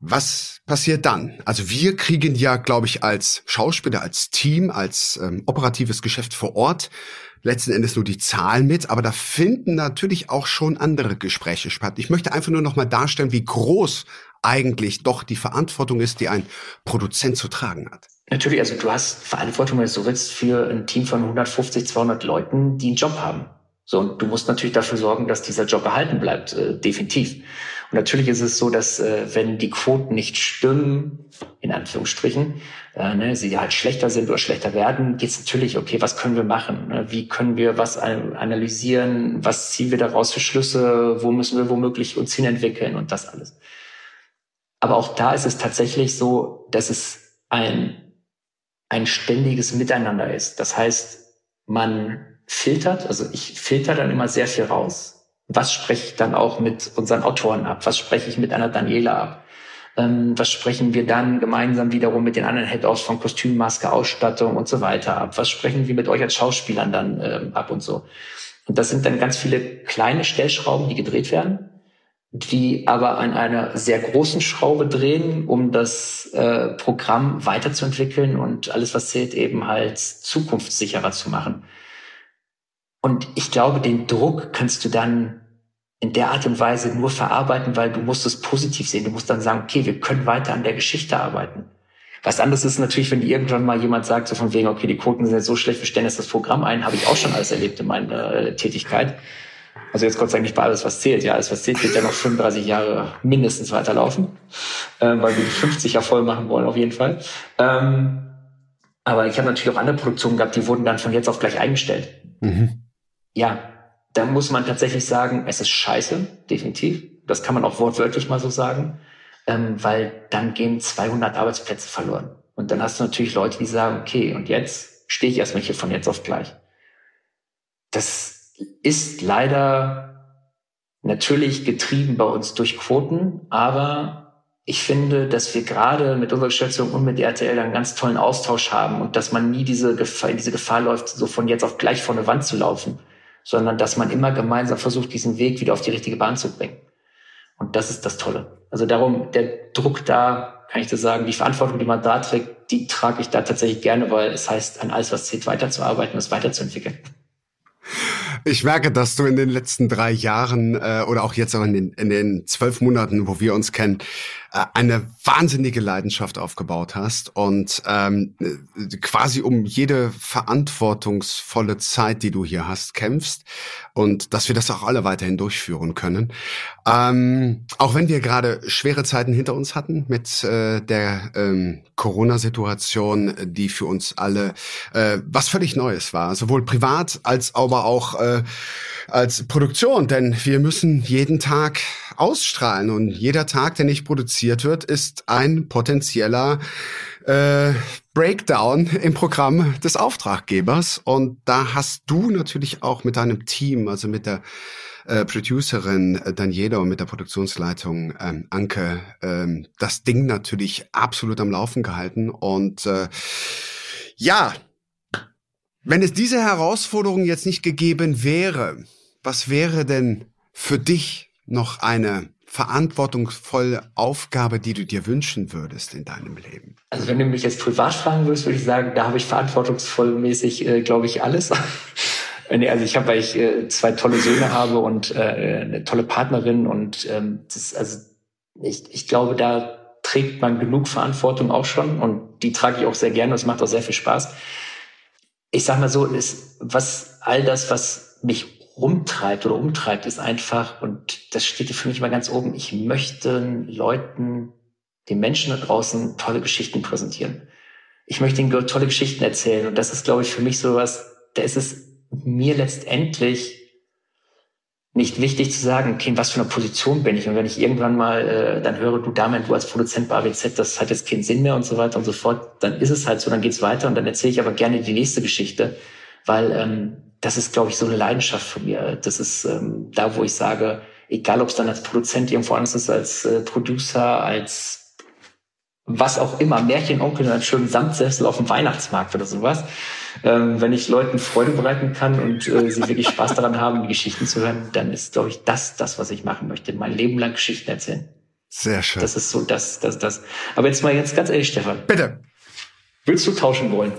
was passiert dann? Also wir kriegen ja, glaube ich, als Schauspieler, als Team, als ähm, operatives Geschäft vor Ort letzten Endes nur die Zahlen mit, aber da finden natürlich auch schon andere Gespräche statt. Ich möchte einfach nur noch mal darstellen, wie groß eigentlich doch die Verantwortung ist, die ein Produzent zu tragen hat. Natürlich, also du hast Verantwortung, wenn du so willst, für ein Team von 150, 200 Leuten, die einen Job haben. So, und du musst natürlich dafür sorgen, dass dieser Job erhalten bleibt, äh, definitiv. Natürlich ist es so, dass äh, wenn die Quoten nicht stimmen, in Anführungsstrichen, äh, ne, sie halt schlechter sind oder schlechter werden, geht es natürlich, okay, was können wir machen? Ne? Wie können wir was analysieren? Was ziehen wir daraus für Schlüsse? Wo müssen wir womöglich uns hinentwickeln und das alles? Aber auch da ist es tatsächlich so, dass es ein, ein ständiges Miteinander ist. Das heißt, man filtert, also ich filter dann immer sehr viel raus was spreche ich dann auch mit unseren Autoren ab? Was spreche ich mit einer Daniela ab? Ähm, was sprechen wir dann gemeinsam wiederum mit den anderen Head-Offs von Kostüm, Maske, Ausstattung und so weiter ab? Was sprechen wir mit euch als Schauspielern dann ähm, ab und so? Und das sind dann ganz viele kleine Stellschrauben, die gedreht werden, die aber an einer sehr großen Schraube drehen, um das äh, Programm weiterzuentwickeln und alles, was zählt, eben halt zukunftssicherer zu machen. Und ich glaube, den Druck kannst du dann in der Art und Weise nur verarbeiten, weil du musst es positiv sehen. Du musst dann sagen, okay, wir können weiter an der Geschichte arbeiten. Was anderes ist natürlich, wenn irgendwann mal jemand sagt, so von wegen, okay, die Quoten sind jetzt so schlecht, wir stellen jetzt das Programm ein, habe ich auch schon alles erlebt in meiner äh, Tätigkeit. Also jetzt Gott sei Dank nicht bei alles, was zählt. Ja, alles, was zählt, wird ja noch 35 Jahre mindestens weiterlaufen, äh, weil wir die 50 ja voll machen wollen, auf jeden Fall. Ähm, aber ich habe natürlich auch andere Produktionen gehabt, die wurden dann von jetzt auf gleich eingestellt. Mhm ja, da muss man tatsächlich sagen, es ist scheiße, definitiv. Das kann man auch wortwörtlich mal so sagen, ähm, weil dann gehen 200 Arbeitsplätze verloren. Und dann hast du natürlich Leute, die sagen, okay, und jetzt stehe ich erstmal hier von jetzt auf gleich. Das ist leider natürlich getrieben bei uns durch Quoten, aber ich finde, dass wir gerade mit unserer Geschäftsführung und mit RTL einen ganz tollen Austausch haben und dass man nie diese Gefahr, diese Gefahr läuft, so von jetzt auf gleich vor eine Wand zu laufen sondern dass man immer gemeinsam versucht, diesen Weg wieder auf die richtige Bahn zu bringen. Und das ist das Tolle. Also darum, der Druck da, kann ich dir sagen, die Verantwortung, die man da trägt, die trage ich da tatsächlich gerne, weil es heißt, an alles, was zählt, weiterzuarbeiten und es weiterzuentwickeln. Ich merke, dass du in den letzten drei Jahren äh, oder auch jetzt auch in den, in den zwölf Monaten, wo wir uns kennen, eine wahnsinnige Leidenschaft aufgebaut hast und ähm, quasi um jede verantwortungsvolle Zeit, die du hier hast, kämpfst und dass wir das auch alle weiterhin durchführen können. Ähm, auch wenn wir gerade schwere Zeiten hinter uns hatten mit äh, der ähm, Corona-Situation, die für uns alle äh, was völlig Neues war, sowohl privat als aber auch äh, als Produktion, denn wir müssen jeden Tag ausstrahlen und jeder Tag, der nicht produziert wird, ist ein potenzieller äh, Breakdown im Programm des Auftraggebers. Und da hast du natürlich auch mit deinem Team, also mit der äh, Producerin äh, Daniela und mit der Produktionsleitung ähm, Anke ähm, das Ding natürlich absolut am Laufen gehalten. Und äh, ja, wenn es diese Herausforderung jetzt nicht gegeben wäre, was wäre denn für dich noch eine verantwortungsvolle Aufgabe, die du dir wünschen würdest in deinem Leben? Also wenn du mich jetzt privat fragen würdest, würde ich sagen, da habe ich verantwortungsvollmäßig, äh, glaube ich, alles. <laughs> nee, also ich habe, weil ich äh, zwei tolle Söhne habe und äh, eine tolle Partnerin und ähm, das, also ich, ich glaube, da trägt man genug Verantwortung auch schon und die trage ich auch sehr gerne. und Es macht auch sehr viel Spaß. Ich sag mal so, ist was all das, was mich rumtreibt oder umtreibt, ist einfach, und das steht für mich mal ganz oben, ich möchte Leuten, den Menschen da draußen tolle Geschichten präsentieren. Ich möchte ihnen tolle Geschichten erzählen. Und das ist, glaube ich, für mich so was, da ist es mir letztendlich nicht wichtig zu sagen, okay, in was für eine Position bin ich? Und wenn ich irgendwann mal äh, dann höre, du damit, du als Produzent bei AWZ, das hat jetzt keinen Sinn mehr und so weiter und so fort, dann ist es halt so, dann geht's weiter und dann erzähle ich aber gerne die nächste Geschichte, weil ähm, das ist, glaube ich, so eine Leidenschaft von mir. Das ist ähm, da, wo ich sage, egal ob es dann als Produzent irgendwo anders ist, als äh, Producer, als was auch immer, Märchenonkel in einem schönen Samtsessel auf dem Weihnachtsmarkt oder sowas. Ähm, wenn ich Leuten Freude bereiten kann und äh, sie wirklich Spaß daran haben, die Geschichten zu hören, dann ist, glaube ich, das das, was ich machen möchte. Mein Leben lang Geschichten erzählen. Sehr schön. Das ist so das, das, das. Aber jetzt mal jetzt ganz ehrlich, Stefan. Bitte. Willst du tauschen wollen?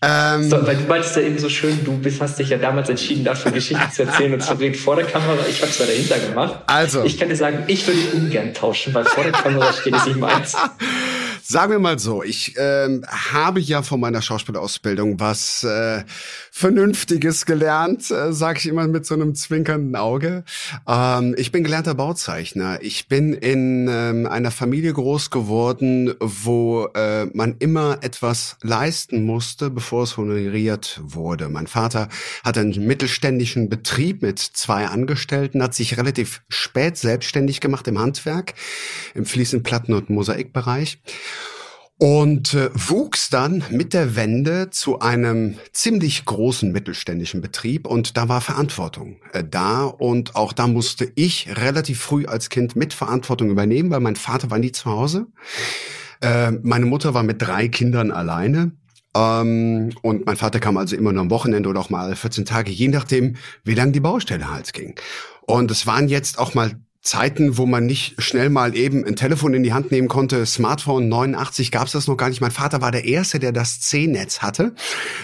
Ähm, so, weil du meintest ja eben so schön, du bist, hast dich ja damals entschieden, dafür Geschichten zu erzählen und zu reden vor der Kamera. Ich habe zwar dahinter gemacht. Also. Ich kann dir sagen, ich würde ungern tauschen, weil vor der Kamera steht es nicht meins. <laughs> Sagen wir mal so, ich ähm, habe ja von meiner Schauspielausbildung was äh, Vernünftiges gelernt, äh, sage ich immer mit so einem zwinkernden Auge. Ähm, ich bin gelernter Bauzeichner. Ich bin in ähm, einer Familie groß geworden, wo äh, man immer etwas leisten musste, bevor es honoriert wurde. Mein Vater hat einen mittelständischen Betrieb mit zwei Angestellten, hat sich relativ spät selbstständig gemacht im Handwerk, im Fliesenplatten- und Mosaikbereich und äh, wuchs dann mit der Wende zu einem ziemlich großen mittelständischen Betrieb und da war Verantwortung äh, da und auch da musste ich relativ früh als Kind mit Verantwortung übernehmen, weil mein Vater war nie zu Hause. Äh, meine Mutter war mit drei Kindern alleine ähm, und mein Vater kam also immer nur am Wochenende oder auch mal 14 Tage, je nachdem, wie lang die Baustelle halt ging. Und es waren jetzt auch mal Zeiten, wo man nicht schnell mal eben ein Telefon in die Hand nehmen konnte. Smartphone 89 gab es das noch gar nicht. Mein Vater war der Erste, der das C-Netz hatte.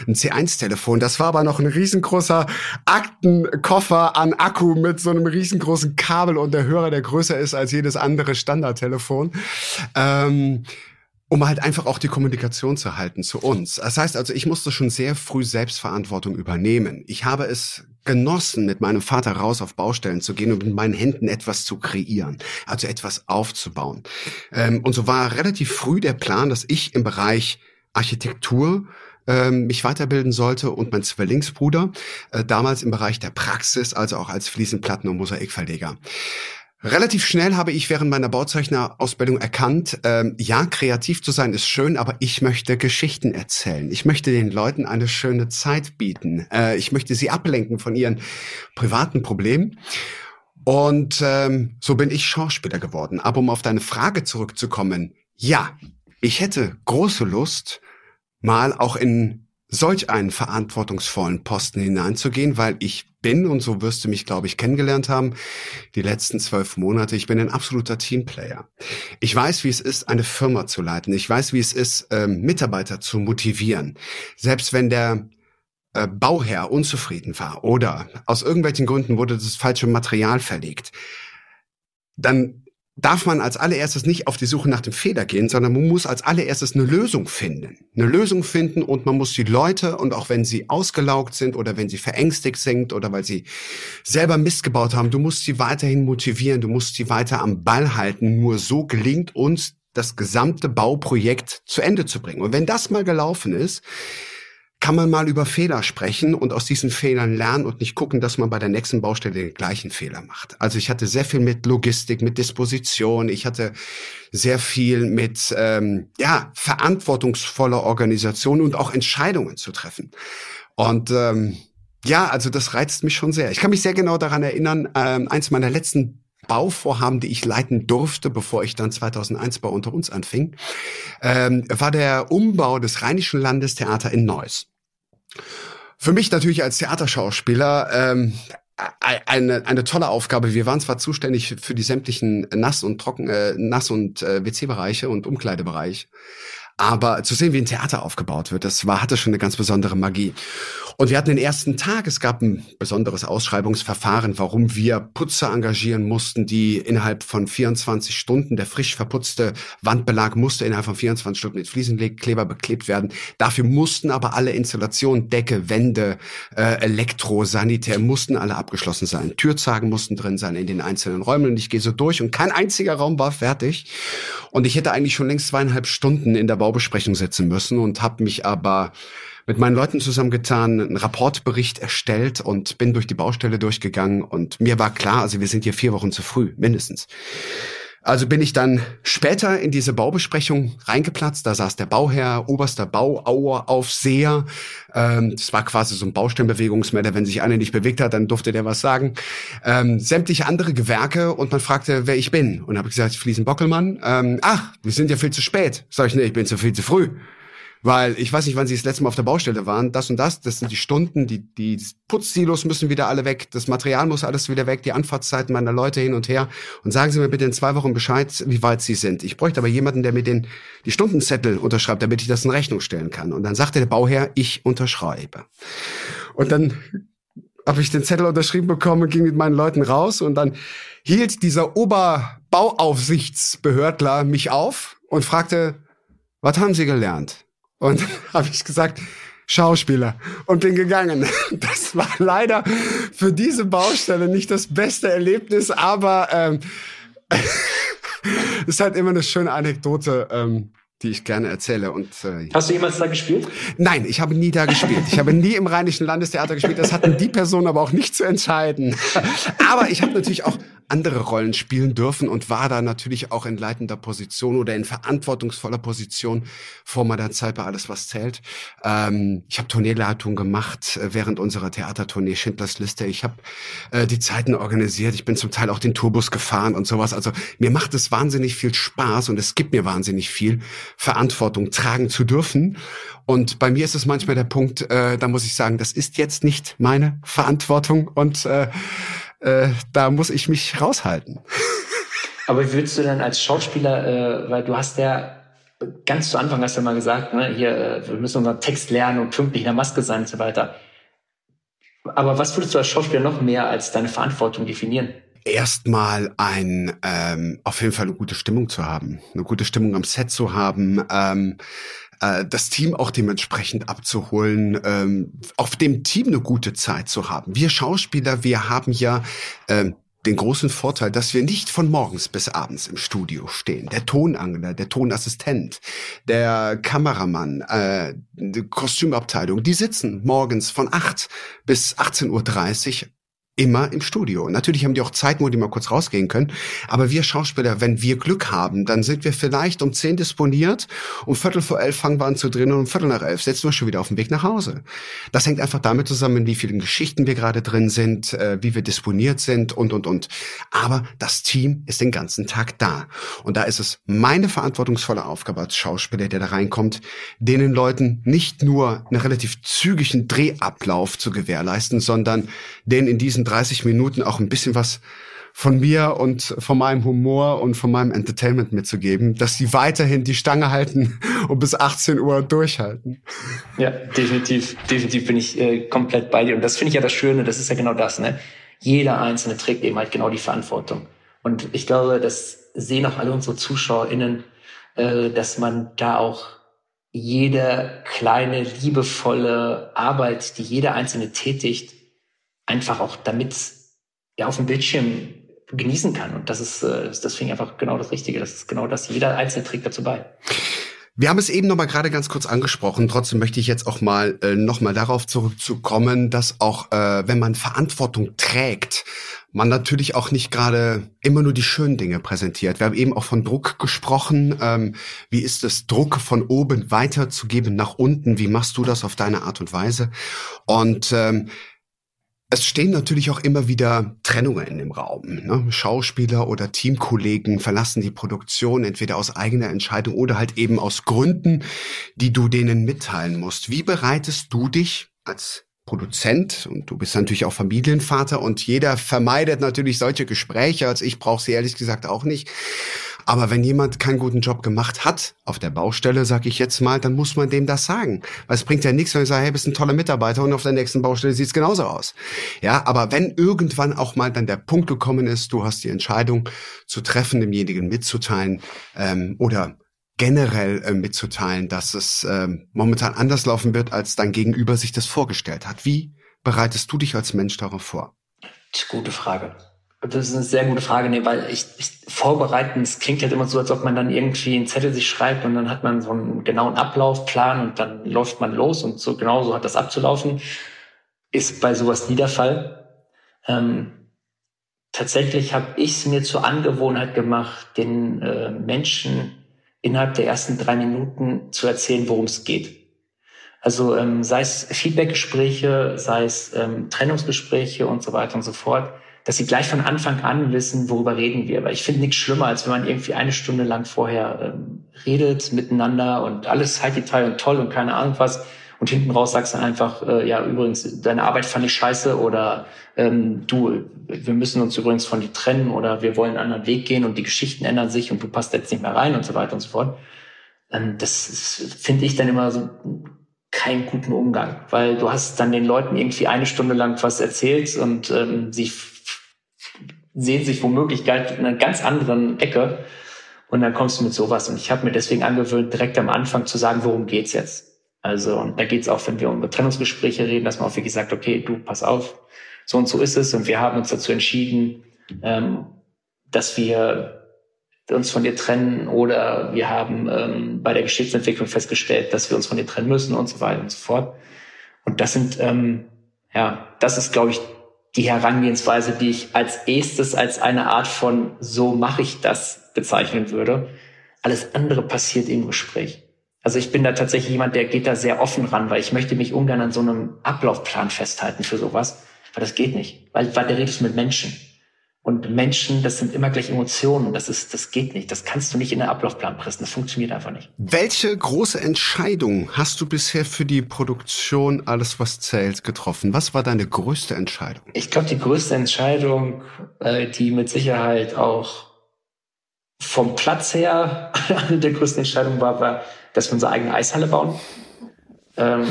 Ein C1-Telefon. Das war aber noch ein riesengroßer Aktenkoffer an Akku mit so einem riesengroßen Kabel und der Hörer, der größer ist als jedes andere Standardtelefon. Ähm, um halt einfach auch die Kommunikation zu halten zu uns. Das heißt also, ich musste schon sehr früh Selbstverantwortung übernehmen. Ich habe es genossen, mit meinem Vater raus auf Baustellen zu gehen und mit meinen Händen etwas zu kreieren, also etwas aufzubauen. Ähm, und so war relativ früh der Plan, dass ich im Bereich Architektur ähm, mich weiterbilden sollte und mein Zwillingsbruder äh, damals im Bereich der Praxis, also auch als Fliesenplatten- und Mosaikverleger. Relativ schnell habe ich während meiner Bauzeichnerausbildung erkannt, ähm, ja, kreativ zu sein ist schön, aber ich möchte Geschichten erzählen. Ich möchte den Leuten eine schöne Zeit bieten. Äh, ich möchte sie ablenken von ihren privaten Problemen. Und ähm, so bin ich Schauspieler geworden. Aber um auf deine Frage zurückzukommen, ja, ich hätte große Lust, mal auch in solch einen verantwortungsvollen Posten hineinzugehen, weil ich bin, und so wirst du mich, glaube ich, kennengelernt haben, die letzten zwölf Monate, ich bin ein absoluter Teamplayer. Ich weiß, wie es ist, eine Firma zu leiten. Ich weiß, wie es ist, ähm, Mitarbeiter zu motivieren. Selbst wenn der äh, Bauherr unzufrieden war oder aus irgendwelchen Gründen wurde das falsche Material verlegt, dann darf man als allererstes nicht auf die Suche nach dem Fehler gehen, sondern man muss als allererstes eine Lösung finden. Eine Lösung finden und man muss die Leute, und auch wenn sie ausgelaugt sind oder wenn sie verängstigt sind oder weil sie selber Mist gebaut haben, du musst sie weiterhin motivieren, du musst sie weiter am Ball halten. Nur so gelingt uns das gesamte Bauprojekt zu Ende zu bringen. Und wenn das mal gelaufen ist, kann man mal über Fehler sprechen und aus diesen Fehlern lernen und nicht gucken, dass man bei der nächsten Baustelle den gleichen Fehler macht. Also ich hatte sehr viel mit Logistik, mit Disposition, ich hatte sehr viel mit ähm, ja verantwortungsvoller Organisation und auch Entscheidungen zu treffen. Und ähm, ja, also das reizt mich schon sehr. Ich kann mich sehr genau daran erinnern, ähm, eins meiner letzten Bauvorhaben, die ich leiten durfte, bevor ich dann 2001 bei Unter uns anfing, ähm, war der Umbau des Rheinischen Landestheater in Neuss. Für mich natürlich als Theaterschauspieler ähm, eine, eine tolle Aufgabe. Wir waren zwar zuständig für die sämtlichen Nass- und Trocken, äh, Nass- und äh, WC-Bereiche und Umkleidebereich. Aber zu sehen, wie ein Theater aufgebaut wird, das war, hatte schon eine ganz besondere Magie. Und wir hatten den ersten Tag, es gab ein besonderes Ausschreibungsverfahren, warum wir Putzer engagieren mussten, die innerhalb von 24 Stunden, der frisch verputzte Wandbelag musste innerhalb von 24 Stunden mit Fliesenkleber beklebt werden. Dafür mussten aber alle Installationen, Decke, Wände, äh, Elektro, Sanitär, mussten alle abgeschlossen sein. Türzagen mussten drin sein in den einzelnen Räumen und ich gehe so durch und kein einziger Raum war fertig. Und ich hätte eigentlich schon längst zweieinhalb Stunden in der Baubesprechung sitzen müssen und habe mich aber mit meinen Leuten zusammengetan, einen Rapportbericht erstellt und bin durch die Baustelle durchgegangen und mir war klar, also wir sind hier vier Wochen zu früh, mindestens. Also bin ich dann später in diese Baubesprechung reingeplatzt. Da saß der Bauherr, oberster Bauaufseher. Ähm, das war quasi so ein Baustellenbewegungsmelder. Wenn sich einer nicht bewegt hat, dann durfte der was sagen. Ähm, sämtliche andere Gewerke und man fragte, wer ich bin. Und habe gesagt, Fliesen Bockelmann. Ähm, ach, wir sind ja viel zu spät. Sag ich, nee, ich bin zu viel zu früh. Weil ich weiß nicht, wann Sie das letzte Mal auf der Baustelle waren. Das und das, das sind die Stunden, die, die Putzsilos müssen wieder alle weg, das Material muss alles wieder weg, die Anfahrtszeiten meiner Leute hin und her. Und sagen Sie mir bitte in zwei Wochen Bescheid, wie weit Sie sind. Ich bräuchte aber jemanden, der mir den, die Stundenzettel unterschreibt, damit ich das in Rechnung stellen kann. Und dann sagte der Bauherr, ich unterschreibe. Und dann habe ich den Zettel unterschrieben bekommen, ging mit meinen Leuten raus und dann hielt dieser Oberbauaufsichtsbehördler mich auf und fragte, was haben Sie gelernt? Und <laughs> habe ich gesagt, Schauspieler und bin gegangen. <laughs> Das war leider für diese Baustelle nicht das beste Erlebnis, aber ähm, <laughs> ist halt immer eine schöne Anekdote. Ähm, die ich gerne erzähle. Und, äh, Hast du jemals da gespielt? Nein, ich habe nie da gespielt. Ich habe nie im Rheinischen Landestheater gespielt. Das hatten die Personen aber auch nicht zu entscheiden. aber ich habe natürlich auch andere Rollen spielen dürfen und war da natürlich auch in leitender Position oder in verantwortungsvoller Position vor meiner Zeit bei Alles, was zählt. Ähm, ich habe Tourneeleitung gemacht äh, während unserer Theatertournee Schindlers Liste. Ich habe äh, die Zeiten organisiert. Ich bin zum Teil auch den Tourbus gefahren und sowas. Also mir macht es wahnsinnig viel Spaß und es gibt mir wahnsinnig viel Verantwortung tragen zu dürfen. Und bei mir ist es manchmal der Punkt, äh, da muss ich sagen, das ist jetzt nicht meine Verantwortung und äh, äh, da muss ich mich raushalten. <laughs> Aber wie würdest du denn als Schauspieler, äh, weil du hast ja ganz zu Anfang hast du mal gesagt, ne, hier, äh, wir müssen unseren Text lernen und pünktlich in der Maske sein und so weiter. Aber was würdest du als Schauspieler noch mehr als deine Verantwortung definieren? Erstmal ein ähm, auf jeden Fall eine gute Stimmung zu haben, eine gute Stimmung am Set zu haben, ähm, äh, das Team auch dementsprechend abzuholen, ähm, auf dem Team eine gute Zeit zu haben. Wir Schauspieler, wir haben ja äh, den großen Vorteil, dass wir nicht von morgens bis abends im Studio stehen. Der Tonangler, der Tonassistent, der Kameramann, äh, die Kostümabteilung, die sitzen morgens von 8 bis 18.30 Uhr immer im Studio. Natürlich haben die auch Zeiten, wo die mal kurz rausgehen können. Aber wir Schauspieler, wenn wir Glück haben, dann sind wir vielleicht um zehn disponiert, um Viertel vor elf fangen wir an zu drehen und um Viertel nach elf setzen wir schon wieder auf dem Weg nach Hause. Das hängt einfach damit zusammen, wie vielen Geschichten wir gerade drin sind, äh, wie wir disponiert sind und, und, und. Aber das Team ist den ganzen Tag da. Und da ist es meine verantwortungsvolle Aufgabe als Schauspieler, der da reinkommt, denen Leuten nicht nur einen relativ zügigen Drehablauf zu gewährleisten, sondern denen in diesen 30 Minuten auch ein bisschen was von mir und von meinem Humor und von meinem Entertainment mitzugeben, dass sie weiterhin die Stange halten <laughs> und bis 18 Uhr durchhalten. Ja, definitiv, definitiv bin ich äh, komplett bei dir. Und das finde ich ja das Schöne, das ist ja genau das, ne? Jeder Einzelne trägt eben halt genau die Verantwortung. Und ich glaube, das sehen auch alle unsere ZuschauerInnen, äh, dass man da auch jede kleine, liebevolle Arbeit, die jeder Einzelne tätigt, einfach auch damit ja auf dem Bildschirm genießen kann. Und das ist, äh, das finde ich einfach genau das Richtige. Das ist genau das. Jeder Einzelne trägt dazu bei. Wir haben es eben noch mal gerade ganz kurz angesprochen. Trotzdem möchte ich jetzt auch mal äh, noch mal darauf zurückzukommen, dass auch äh, wenn man Verantwortung trägt, man natürlich auch nicht gerade immer nur die schönen Dinge präsentiert. Wir haben eben auch von Druck gesprochen. Ähm, wie ist es, Druck von oben weiterzugeben nach unten? Wie machst du das auf deine Art und Weise? Und ähm, es stehen natürlich auch immer wieder Trennungen in dem Raum. Ne? Schauspieler oder Teamkollegen verlassen die Produktion entweder aus eigener Entscheidung oder halt eben aus Gründen, die du denen mitteilen musst. Wie bereitest du dich als Produzent und du bist natürlich auch Familienvater und jeder vermeidet natürlich solche Gespräche, als ich brauche sie ehrlich gesagt auch nicht. Aber wenn jemand keinen guten Job gemacht hat, auf der Baustelle, sag ich jetzt mal, dann muss man dem das sagen. Weil es bringt ja nichts, wenn ich sage, hey, bist ein toller Mitarbeiter und auf der nächsten Baustelle sieht's genauso aus. Ja, aber wenn irgendwann auch mal dann der Punkt gekommen ist, du hast die Entscheidung zu treffen, demjenigen mitzuteilen ähm, oder generell äh, mitzuteilen, dass es äh, momentan anders laufen wird, als dein Gegenüber sich das vorgestellt hat. Wie bereitest du dich als Mensch darauf vor? Gute Frage. Das ist eine sehr gute Frage, nee, weil ich, ich vorbereiten, es klingt halt immer so, als ob man dann irgendwie einen Zettel sich schreibt und dann hat man so einen genauen Ablaufplan und dann läuft man los und so genau so hat das abzulaufen. Ist bei sowas nie der Fall. Ähm, tatsächlich habe ich es mir zur Angewohnheit gemacht, den äh, Menschen innerhalb der ersten drei Minuten zu erzählen, worum es geht. Also ähm, sei es Feedbackgespräche, sei es ähm, Trennungsgespräche und so weiter und so fort dass sie gleich von Anfang an wissen, worüber reden wir. Weil ich finde nichts schlimmer, als wenn man irgendwie eine Stunde lang vorher ähm, redet miteinander und alles halt Detail und toll und keine Ahnung was. Und hinten raus sagst du einfach, äh, ja, übrigens, deine Arbeit fand ich scheiße oder ähm, du, wir müssen uns übrigens von dir trennen oder wir wollen einen anderen Weg gehen und die Geschichten ändern sich und du passt jetzt nicht mehr rein und so weiter und so fort. Ähm, das finde ich dann immer so keinen guten Umgang, weil du hast dann den Leuten irgendwie eine Stunde lang was erzählt und ähm, sie sehen sich womöglich in einer ganz anderen Ecke. Und dann kommst du mit sowas. Und ich habe mir deswegen angewöhnt, direkt am Anfang zu sagen, worum geht's jetzt? Also, und da geht's auch, wenn wir um Trennungsgespräche reden, dass man auch wirklich sagt, okay, du, pass auf, so und so ist es. Und wir haben uns dazu entschieden, ähm, dass wir uns von dir trennen oder wir haben ähm, bei der Geschichtsentwicklung festgestellt, dass wir uns von dir trennen müssen und so weiter und so fort. Und das sind, ähm, ja, das ist, glaube ich, die Herangehensweise, die ich als erstes als eine Art von so mache ich das bezeichnen würde. Alles andere passiert im Gespräch. Also ich bin da tatsächlich jemand, der geht da sehr offen ran, weil ich möchte mich ungern an so einem Ablaufplan festhalten für sowas, weil das geht nicht, weil, weil der redest mit Menschen. Und Menschen, das sind immer gleich Emotionen. Das ist, das geht nicht. Das kannst du nicht in den Ablaufplan pressen. Das funktioniert einfach nicht. Welche große Entscheidung hast du bisher für die Produktion Alles, was zählt, getroffen? Was war deine größte Entscheidung? Ich glaube, die größte Entscheidung, äh, die mit Sicherheit auch vom Platz her <laughs> eine der größten Entscheidungen war, war, dass wir unsere eigene Eishalle bauen. Ähm,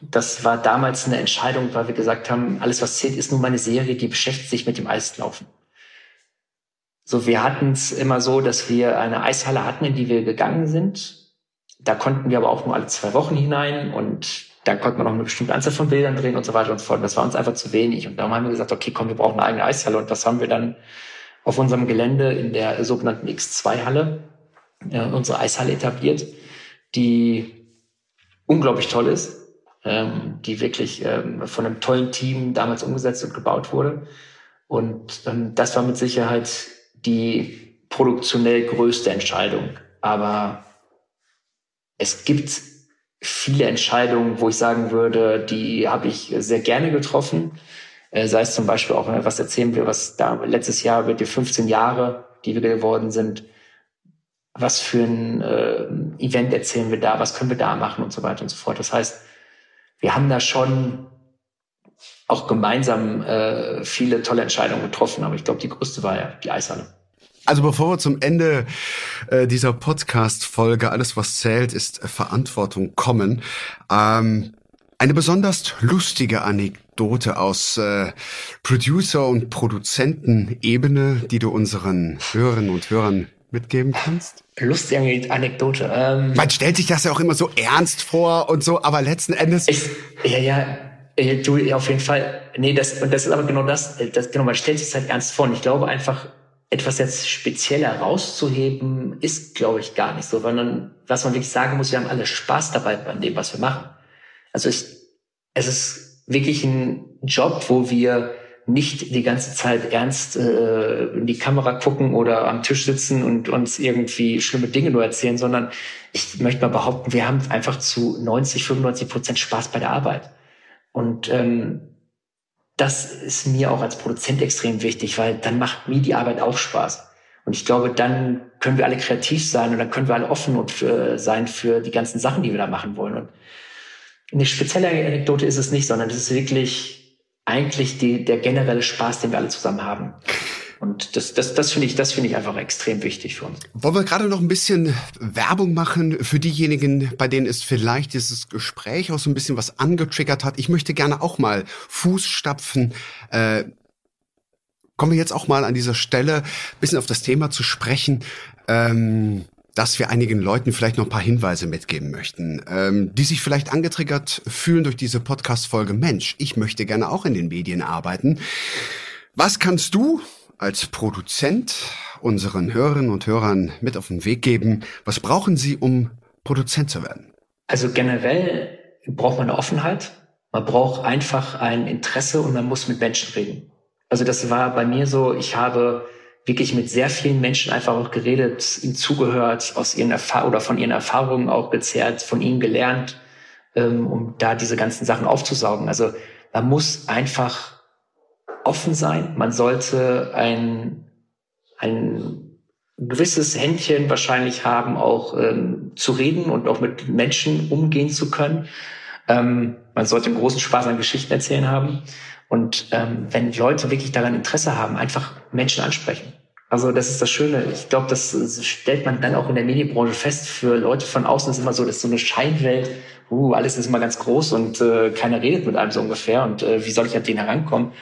das war damals eine Entscheidung, weil wir gesagt haben, alles was zählt, ist nun meine Serie, die beschäftigt sich mit dem Eislaufen. So, wir hatten es immer so, dass wir eine Eishalle hatten, in die wir gegangen sind. Da konnten wir aber auch nur alle zwei Wochen hinein und da konnte man auch eine bestimmte Anzahl von Bildern drehen und so weiter und so fort. Das war uns einfach zu wenig. Und darum haben wir gesagt, okay, komm, wir brauchen eine eigene Eishalle. Und das haben wir dann auf unserem Gelände in der sogenannten X2-Halle, äh, unsere Eishalle etabliert, die unglaublich toll ist, ähm, die wirklich ähm, von einem tollen Team damals umgesetzt und gebaut wurde. Und ähm, das war mit Sicherheit die produktionell größte Entscheidung. Aber es gibt viele Entscheidungen, wo ich sagen würde, die habe ich sehr gerne getroffen. Äh, sei es zum Beispiel auch, was erzählen wir, was da letztes Jahr wird die 15 Jahre, die wir geworden sind. Was für ein äh, Event erzählen wir da? Was können wir da machen und so weiter und so fort. Das heißt, wir haben da schon auch gemeinsam äh, viele tolle Entscheidungen getroffen, aber ich glaube, die größte war ja die Eishalle. Also bevor wir zum Ende äh, dieser Podcast-Folge Alles, was zählt, ist äh, Verantwortung kommen. Ähm, eine besonders lustige Anekdote aus äh, Producer- und Produzentenebene, die du unseren Hörerinnen und Hörern mitgeben kannst? Lustige Anekdote. Ähm, Man stellt sich das ja auch immer so ernst vor und so, aber letzten Endes. Ich, ja, ja, äh, du, auf jeden Fall. Nee, das, und das ist aber genau das, äh, das, genau, man stellt sich das halt ernst vor. Und ich glaube einfach, etwas jetzt speziell herauszuheben, ist, glaube ich, gar nicht so, sondern was man wirklich sagen muss, wir haben alle Spaß dabei an dem, was wir machen. Also ich, es ist wirklich ein Job, wo wir nicht die ganze Zeit ernst äh, in die Kamera gucken oder am Tisch sitzen und uns irgendwie schlimme Dinge nur erzählen, sondern ich möchte mal behaupten, wir haben einfach zu 90, 95 Prozent Spaß bei der Arbeit. Und ähm, das ist mir auch als Produzent extrem wichtig, weil dann macht mir die Arbeit auch Spaß. Und ich glaube, dann können wir alle kreativ sein und dann können wir alle offen und für, sein für die ganzen Sachen, die wir da machen wollen. Und eine spezielle Anekdote ist es nicht, sondern es ist wirklich eigentlich die, der generelle Spaß, den wir alle zusammen haben. Und das, das, das finde ich, das ich einfach extrem wichtig für uns. Wollen wir gerade noch ein bisschen Werbung machen für diejenigen, bei denen es vielleicht dieses Gespräch auch so ein bisschen was angetriggert hat. Ich möchte gerne auch mal Fußstapfen. Äh, kommen wir jetzt auch mal an dieser Stelle ein bisschen auf das Thema zu sprechen. Ähm, dass wir einigen Leuten vielleicht noch ein paar Hinweise mitgeben möchten, ähm, die sich vielleicht angetriggert fühlen durch diese Podcast-Folge. Mensch, ich möchte gerne auch in den Medien arbeiten. Was kannst du als Produzent unseren Hörerinnen und Hörern mit auf den Weg geben? Was brauchen sie, um Produzent zu werden? Also generell braucht man eine Offenheit. Man braucht einfach ein Interesse und man muss mit Menschen reden. Also das war bei mir so, ich habe wirklich mit sehr vielen Menschen einfach auch geredet, ihnen zugehört, aus ihren Erfahrungen oder von ihren Erfahrungen auch gezerrt, von ihnen gelernt, ähm, um da diese ganzen Sachen aufzusaugen. Also man muss einfach offen sein. Man sollte ein, ein gewisses Händchen wahrscheinlich haben, auch ähm, zu reden und auch mit Menschen umgehen zu können. Ähm, man sollte einen großen Spaß an Geschichten erzählen haben. Und ähm, wenn Leute wirklich daran Interesse haben, einfach Menschen ansprechen. Also das ist das Schöne. Ich glaube, das stellt man dann auch in der Medienbranche fest. Für Leute von außen ist immer so, dass so eine Scheinwelt, uh, alles ist immer ganz groß und äh, keiner redet mit einem so ungefähr. Und äh, wie soll ich an den herankommen?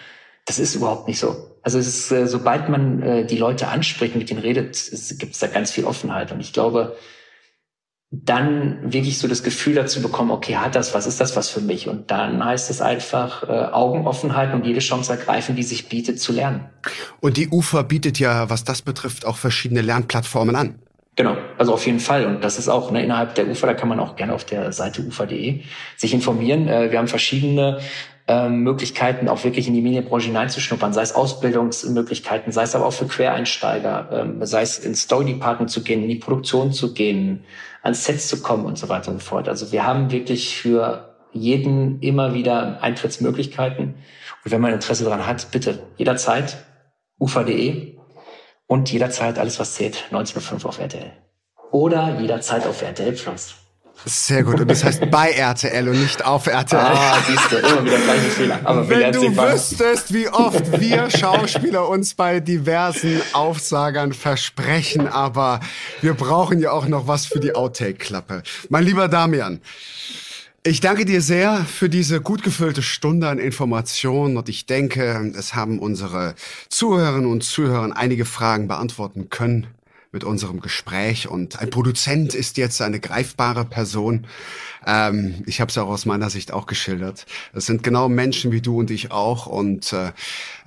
Das ist überhaupt nicht so. Also es ist, äh, sobald man äh, die Leute anspricht, mit denen redet, gibt es da ganz viel Offenheit. Und ich glaube, dann wirklich so das Gefühl dazu bekommen, okay, hat das, was ist das was für mich? Und dann heißt es einfach äh, Augenoffenheit und jede Chance ergreifen, die sich bietet, zu lernen. Und die UFA bietet ja, was das betrifft, auch verschiedene Lernplattformen an. Genau, also auf jeden Fall. Und das ist auch ne, innerhalb der UFA, da kann man auch gerne auf der Seite ufa.de sich informieren. Äh, wir haben verschiedene ähm, Möglichkeiten, auch wirklich in die Medienbranche hineinzuschnuppern, sei es Ausbildungsmöglichkeiten, sei es aber auch für Quereinsteiger, ähm, sei es ins Story Department zu gehen, in die Produktion zu gehen, ans Set zu kommen und so weiter und so fort. Also wir haben wirklich für jeden immer wieder Eintrittsmöglichkeiten. Und wenn man Interesse daran hat, bitte jederzeit ufa.de und jederzeit alles, was zählt, 19.05 auf RTL. Oder jederzeit auf RTL Plus. Sehr gut. Und das heißt bei RTL und nicht auf RTL. Ah, siehst du, immer wieder gleiche Fehler. Aber Wenn du wüsstest, wie oft wir Schauspieler uns bei diversen Aufsagern versprechen, aber wir brauchen ja auch noch was für die Outtake-Klappe. Mein lieber Damian, ich danke dir sehr für diese gut gefüllte Stunde an Informationen und ich denke, es haben unsere Zuhörerinnen und Zuhörer einige Fragen beantworten können mit unserem Gespräch. Und ein Produzent ist jetzt eine greifbare Person. Ähm, ich habe es auch aus meiner Sicht auch geschildert. Es sind genau Menschen wie du und ich auch. Und äh,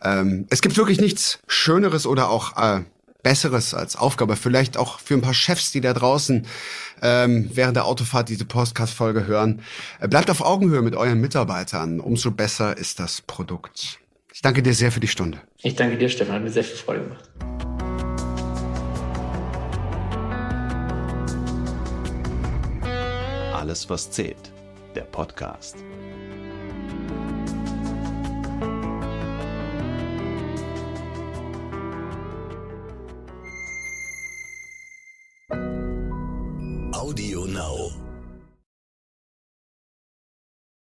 ähm, es gibt wirklich nichts Schöneres oder auch äh, Besseres als Aufgabe. Vielleicht auch für ein paar Chefs, die da draußen ähm, während der Autofahrt diese Podcast-Folge hören. Äh, bleibt auf Augenhöhe mit euren Mitarbeitern. Umso besser ist das Produkt. Ich danke dir sehr für die Stunde. Ich danke dir, Stefan. Hat mir sehr viel Freude gemacht. Alles, was zählt. Der Podcast.